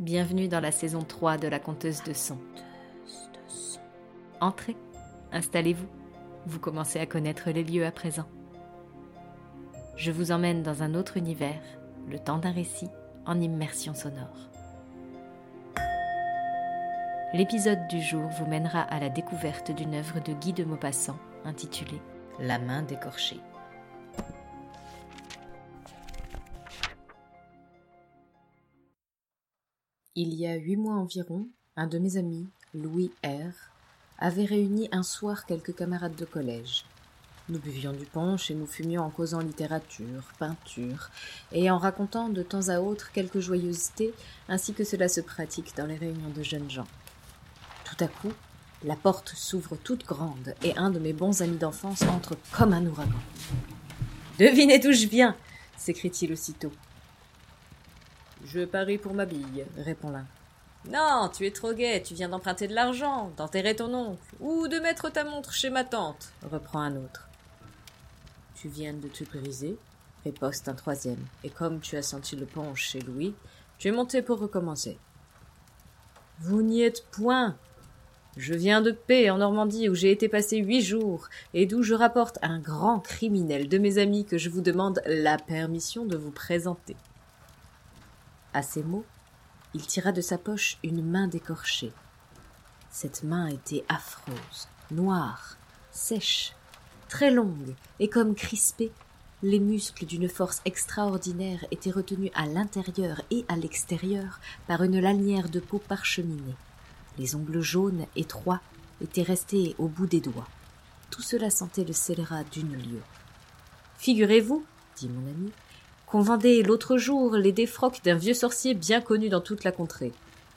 Bienvenue dans la saison 3 de la conteuse de son. Entrez, installez-vous, vous commencez à connaître les lieux à présent. Je vous emmène dans un autre univers, le temps d'un récit en immersion sonore. L'épisode du jour vous mènera à la découverte d'une œuvre de Guy de Maupassant intitulée La main décorchée. Il y a huit mois environ, un de mes amis, Louis R., avait réuni un soir quelques camarades de collège. Nous buvions du punch et nous fumions en causant littérature, peinture, et en racontant de temps à autre quelques joyeusetés, ainsi que cela se pratique dans les réunions de jeunes gens. Tout à coup, la porte s'ouvre toute grande et un de mes bons amis d'enfance entre comme un ouragan. Devinez d'où je viens s'écrie-t-il aussitôt. Je parie pour ma bille, répond l'un. Non, tu es trop gai, tu viens d'emprunter de l'argent, d'enterrer ton oncle, ou de mettre ta montre chez ma tante, reprend un autre. Tu viens de te briser, riposte un troisième, et comme tu as senti le punch chez Louis, tu es monté pour recommencer. Vous n'y êtes point. Je viens de paix en Normandie où j'ai été passé huit jours et d'où je rapporte un grand criminel de mes amis que je vous demande la permission de vous présenter. À ces mots, il tira de sa poche une main décorchée. Cette main était affreuse, noire, sèche, très longue, et comme crispée, les muscles d'une force extraordinaire étaient retenus à l'intérieur et à l'extérieur par une lanière de peau parcheminée. Les ongles jaunes, étroits, étaient restés au bout des doigts. Tout cela sentait le scélérat d'une lieue. Figurez-vous, dit mon ami, qu'on vendait l'autre jour les défroques d'un vieux sorcier bien connu dans toute la contrée.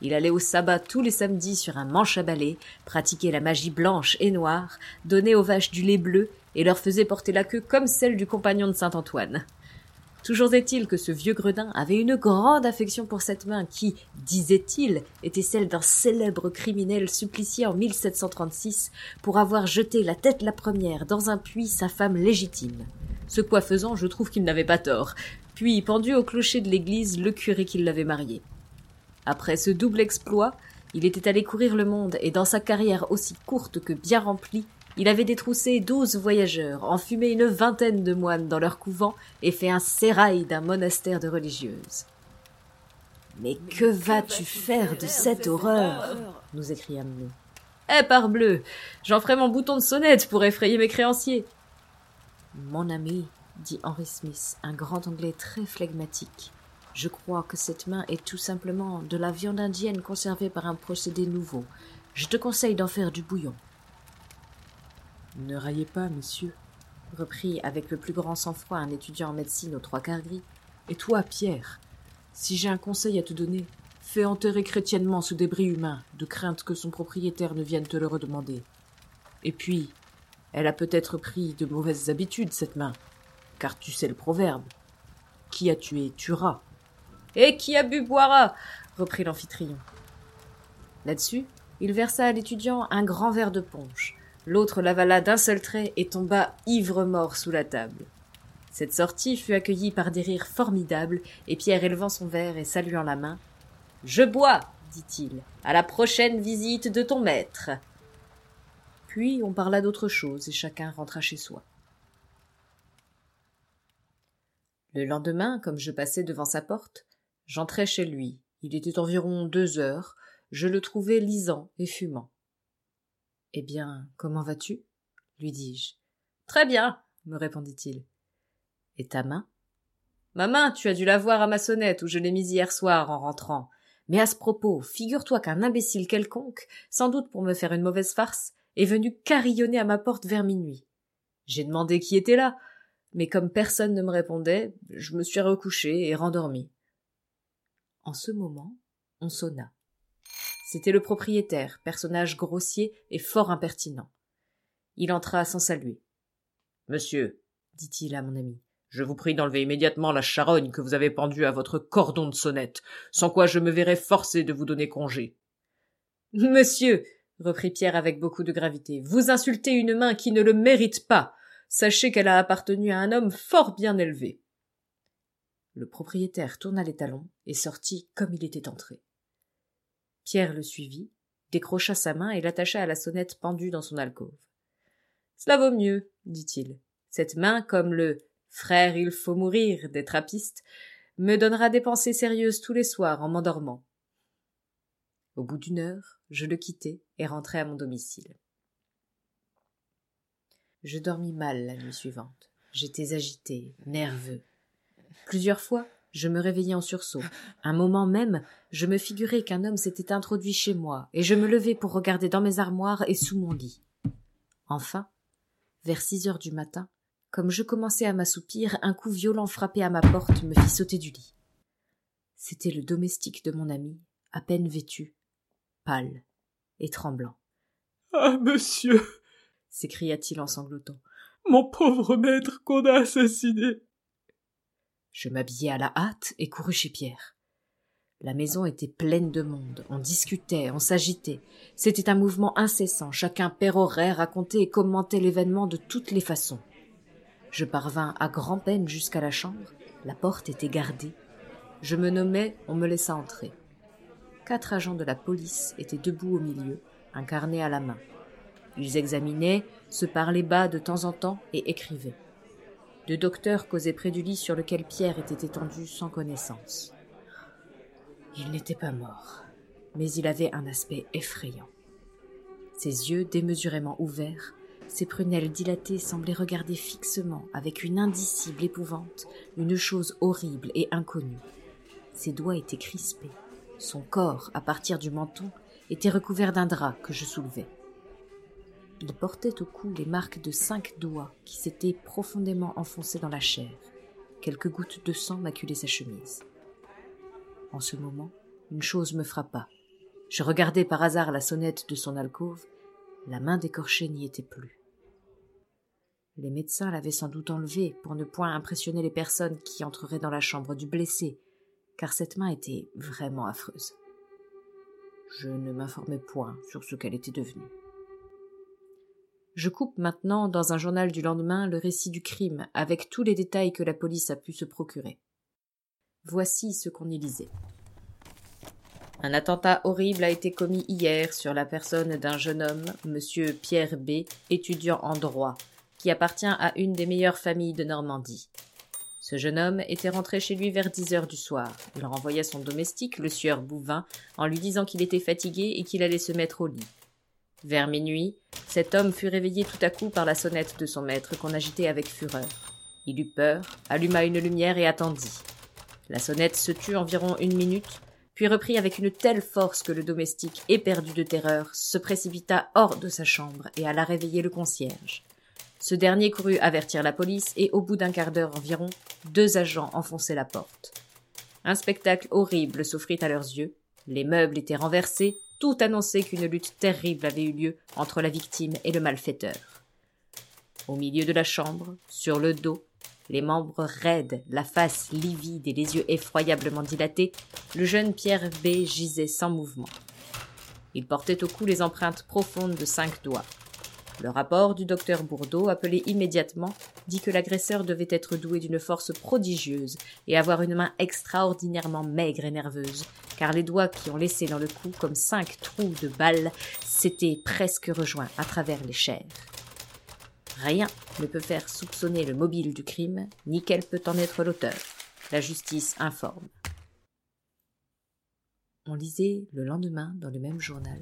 Il allait au sabbat tous les samedis sur un manche à balai, pratiquait la magie blanche et noire, donnait aux vaches du lait bleu et leur faisait porter la queue comme celle du compagnon de saint Antoine. Toujours est-il que ce vieux gredin avait une grande affection pour cette main qui, disait-il, était celle d'un célèbre criminel supplicié en 1736 pour avoir jeté la tête la première dans un puits sa femme légitime. Ce quoi faisant, je trouve qu'il n'avait pas tort. Puis, pendu au clocher de l'église, le curé qui l'avait marié. Après ce double exploit, il était allé courir le monde, et dans sa carrière aussi courte que bien remplie, il avait détroussé douze voyageurs, enfumé une vingtaine de moines dans leur couvent et fait un sérail d'un monastère de religieuses. Mais que vas-tu faire de cette horreur nous écriâmes-nous. Eh parbleu J'en ferai mon bouton de sonnette pour effrayer mes créanciers. Mon ami, dit Henry Smith, un grand anglais très flegmatique, je crois que cette main est tout simplement de la viande indienne conservée par un procédé nouveau. Je te conseille d'en faire du bouillon. Ne raillez pas, monsieur, reprit avec le plus grand sang-froid un étudiant en médecine aux trois quarts gris. Et toi, Pierre, si j'ai un conseil à te donner, fais enterrer chrétiennement ce débris humain, de crainte que son propriétaire ne vienne te le redemander. Et puis, elle a peut-être pris de mauvaises habitudes, cette main, car tu sais le proverbe. Qui a tué tuera. Et qui a bu boira, reprit l'amphitryon. Là-dessus, il versa à l'étudiant un grand verre de punch. L'autre l'avala d'un seul trait et tomba ivre-mort sous la table. Cette sortie fut accueillie par des rires formidables, et Pierre élevant son verre et saluant la main. Je bois, dit-il, à la prochaine visite de ton maître. Puis on parla d'autre chose et chacun rentra chez soi. Le lendemain, comme je passais devant sa porte, j'entrai chez lui. Il était environ deux heures. Je le trouvai lisant et fumant. Eh bien, comment vas-tu? lui dis-je. Très bien, me répondit-il. Et ta main? Ma main, tu as dû la voir à ma sonnette où je l'ai mise hier soir en rentrant. Mais à ce propos, figure-toi qu'un imbécile quelconque, sans doute pour me faire une mauvaise farce, est venu carillonner à ma porte vers minuit. J'ai demandé qui était là, mais comme personne ne me répondait, je me suis recouché et rendormi. En ce moment, on sonna. C'était le propriétaire, personnage grossier et fort impertinent. Il entra sans saluer. Monsieur, dit-il à mon ami, je vous prie d'enlever immédiatement la charogne que vous avez pendue à votre cordon de sonnette, sans quoi je me verrai forcé de vous donner congé. Monsieur, reprit Pierre avec beaucoup de gravité, vous insultez une main qui ne le mérite pas. Sachez qu'elle a appartenu à un homme fort bien élevé. Le propriétaire tourna les talons et sortit comme il était entré. Pierre le suivit, décrocha sa main et l'attacha à la sonnette pendue dans son alcôve. Cela vaut mieux, dit-il. Cette main, comme le frère il faut mourir des trappistes, me donnera des pensées sérieuses tous les soirs en m'endormant. Au bout d'une heure, je le quittai et rentrai à mon domicile. Je dormis mal la nuit suivante. J'étais agité, nerveux. Plusieurs fois, je me réveillai en sursaut. Un moment même, je me figurais qu'un homme s'était introduit chez moi, et je me levai pour regarder dans mes armoires et sous mon lit. Enfin, vers six heures du matin, comme je commençais à m'assoupir, un coup violent frappé à ma porte me fit sauter du lit. C'était le domestique de mon ami, à peine vêtu, pâle et tremblant. Ah, monsieur s'écria-t-il en sanglotant. Mon pauvre maître qu'on a assassiné. Je m'habillai à la hâte et courus chez Pierre. La maison était pleine de monde, on discutait, on s'agitait. C'était un mouvement incessant, chacun pérorait, racontait et commentait l'événement de toutes les façons. Je parvins à grand-peine jusqu'à la chambre, la porte était gardée. Je me nommais, on me laissa entrer. Quatre agents de la police étaient debout au milieu, un carnet à la main. Ils examinaient, se parlaient bas de temps en temps et écrivaient. Deux docteurs causaient près du lit sur lequel Pierre était étendu sans connaissance. Il n'était pas mort, mais il avait un aspect effrayant. Ses yeux démesurément ouverts, ses prunelles dilatées semblaient regarder fixement, avec une indicible épouvante, une chose horrible et inconnue. Ses doigts étaient crispés. Son corps, à partir du menton, était recouvert d'un drap que je soulevais. Il portait au cou les marques de cinq doigts qui s'étaient profondément enfoncés dans la chair. Quelques gouttes de sang maculaient sa chemise. En ce moment, une chose me frappa. Je regardai par hasard la sonnette de son alcôve. La main d'écorché n'y était plus. Les médecins l'avaient sans doute enlevée pour ne point impressionner les personnes qui entreraient dans la chambre du blessé, car cette main était vraiment affreuse. Je ne m'informai point sur ce qu'elle était devenue. Je coupe maintenant dans un journal du lendemain le récit du crime, avec tous les détails que la police a pu se procurer. Voici ce qu'on y lisait. Un attentat horrible a été commis hier sur la personne d'un jeune homme, monsieur Pierre B., étudiant en droit, qui appartient à une des meilleures familles de Normandie. Ce jeune homme était rentré chez lui vers dix heures du soir. Il renvoya son domestique, le sieur Bouvin, en lui disant qu'il était fatigué et qu'il allait se mettre au lit. Vers minuit, cet homme fut réveillé tout à coup par la sonnette de son maître qu'on agitait avec fureur. Il eut peur, alluma une lumière et attendit. La sonnette se tut environ une minute, puis reprit avec une telle force que le domestique, éperdu de terreur, se précipita hors de sa chambre et alla réveiller le concierge. Ce dernier courut avertir la police et au bout d'un quart d'heure environ, deux agents enfonçaient la porte. Un spectacle horrible s'offrit à leurs yeux. Les meubles étaient renversés, tout annonçait qu'une lutte terrible avait eu lieu entre la victime et le malfaiteur. Au milieu de la chambre, sur le dos, les membres raides, la face livide et les yeux effroyablement dilatés, le jeune Pierre B gisait sans mouvement. Il portait au cou les empreintes profondes de cinq doigts. Le rapport du docteur Bourdeau, appelé immédiatement, dit que l'agresseur devait être doué d'une force prodigieuse et avoir une main extraordinairement maigre et nerveuse, car les doigts qui ont laissé dans le cou comme cinq trous de balles s'étaient presque rejoints à travers les chairs. Rien ne peut faire soupçonner le mobile du crime, ni quel peut en être l'auteur. La justice informe. On lisait le lendemain dans le même journal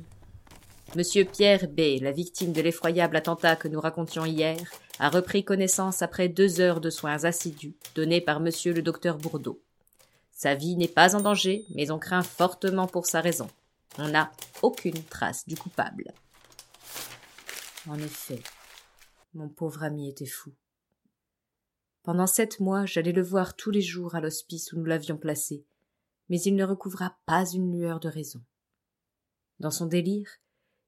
Monsieur Pierre B., la victime de l'effroyable attentat que nous racontions hier, a repris connaissance après deux heures de soins assidus donnés par monsieur le docteur Bourdeau. Sa vie n'est pas en danger, mais on craint fortement pour sa raison. On n'a aucune trace du coupable. En effet, mon pauvre ami était fou. Pendant sept mois, j'allais le voir tous les jours à l'hospice où nous l'avions placé, mais il ne recouvra pas une lueur de raison. Dans son délire,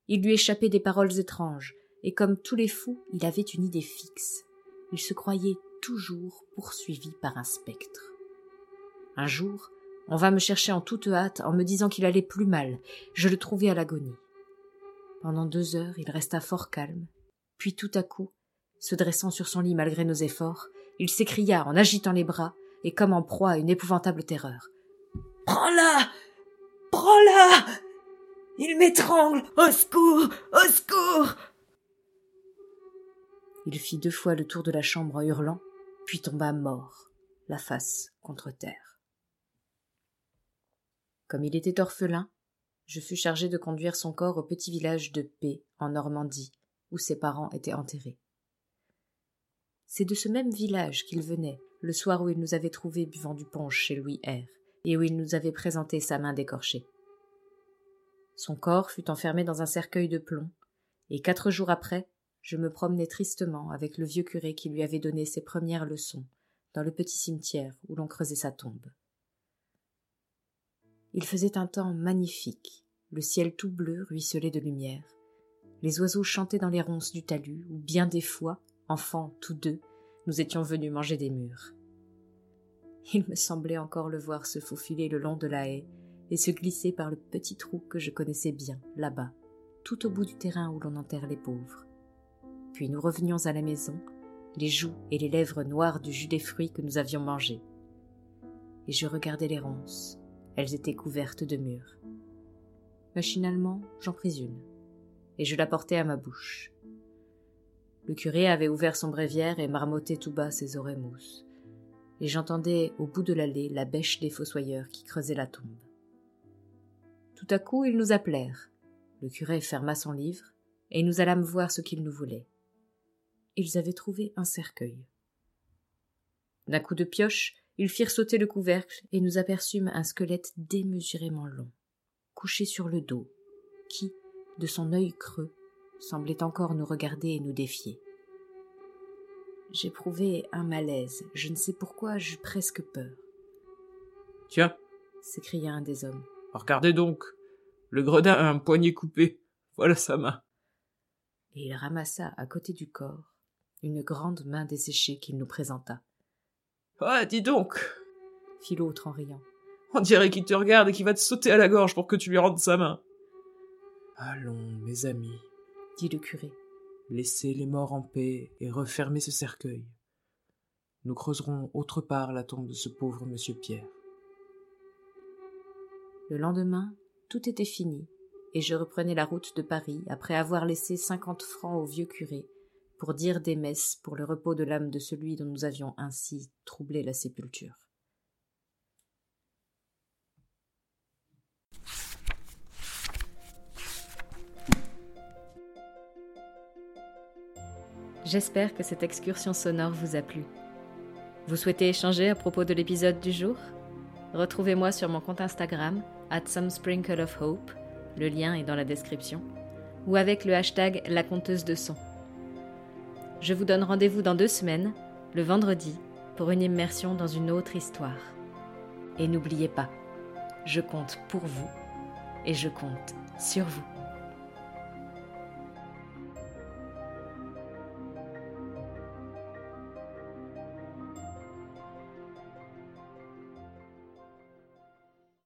il lui échappait des paroles étranges, et comme tous les fous, il avait une idée fixe. Il se croyait toujours poursuivi par un spectre. Un jour, on vint me chercher en toute hâte en me disant qu'il allait plus mal. Je le trouvai à l'agonie. Pendant deux heures, il resta fort calme, puis tout à coup, se dressant sur son lit malgré nos efforts, il s'écria en agitant les bras et comme en proie à une épouvantable terreur. Prends-la Prends-la Il m'étrangle Au secours Au secours Il fit deux fois le tour de la chambre en hurlant, puis tomba mort, la face contre terre. Comme il était orphelin, je fus chargé de conduire son corps au petit village de P, en Normandie, où ses parents étaient enterrés. C'est de ce même village qu'il venait, le soir où il nous avait trouvés buvant du punch chez Louis R, et où il nous avait présenté sa main décorchée. Son corps fut enfermé dans un cercueil de plomb, et quatre jours après, je me promenais tristement avec le vieux curé qui lui avait donné ses premières leçons dans le petit cimetière où l'on creusait sa tombe. Il faisait un temps magnifique, le ciel tout bleu ruisselait de lumière, les oiseaux chantaient dans les ronces du talus, où bien des fois, enfants tous deux, nous étions venus manger des mûres. Il me semblait encore le voir se faufiler le long de la haie et se glisser par le petit trou que je connaissais bien, là-bas, tout au bout du terrain où l'on enterre les pauvres. Puis nous revenions à la maison, les joues et les lèvres noires du jus des fruits que nous avions mangés. Et je regardais les ronces, elles étaient couvertes de mûres. Machinalement, j'en pris une, et je la portai à ma bouche. Le curé avait ouvert son bréviaire et marmottait tout bas ses oreilles mousses, et j'entendais au bout de l'allée la bêche des fossoyeurs qui creusaient la tombe. Tout à coup, ils nous appelèrent. Le curé ferma son livre, et nous allâmes voir ce qu'ils nous voulaient. Ils avaient trouvé un cercueil. D'un coup de pioche, ils firent sauter le couvercle, et nous aperçûmes un squelette démesurément long, couché sur le dos, qui, de son œil creux, semblait encore nous regarder et nous défier. J'éprouvai un malaise, je ne sais pourquoi j'eus presque peur. Tiens, s'écria un des hommes. Regardez donc. Le gredin a un poignet coupé. Voilà sa main. Et il ramassa à côté du corps une grande main desséchée qu'il nous présenta. Ah, dis donc fit l'autre en riant. On dirait qu'il te regarde et qu'il va te sauter à la gorge pour que tu lui rendes sa main. Allons, mes amis, dit le curé. Laissez les morts en paix et refermez ce cercueil. Nous creuserons autre part la tombe de ce pauvre monsieur Pierre. Le lendemain, tout était fini, et je reprenais la route de Paris après avoir laissé cinquante francs au vieux curé pour dire des messes pour le repos de l'âme de celui dont nous avions ainsi troublé la sépulture. J'espère que cette excursion sonore vous a plu. Vous souhaitez échanger à propos de l'épisode du jour? Retrouvez-moi sur mon compte Instagram, at some sprinkle of hope, le lien est dans la description, ou avec le hashtag la conteuse de son. Je vous donne rendez-vous dans deux semaines, le vendredi, pour une immersion dans une autre histoire. Et n'oubliez pas, je compte pour vous et je compte sur vous.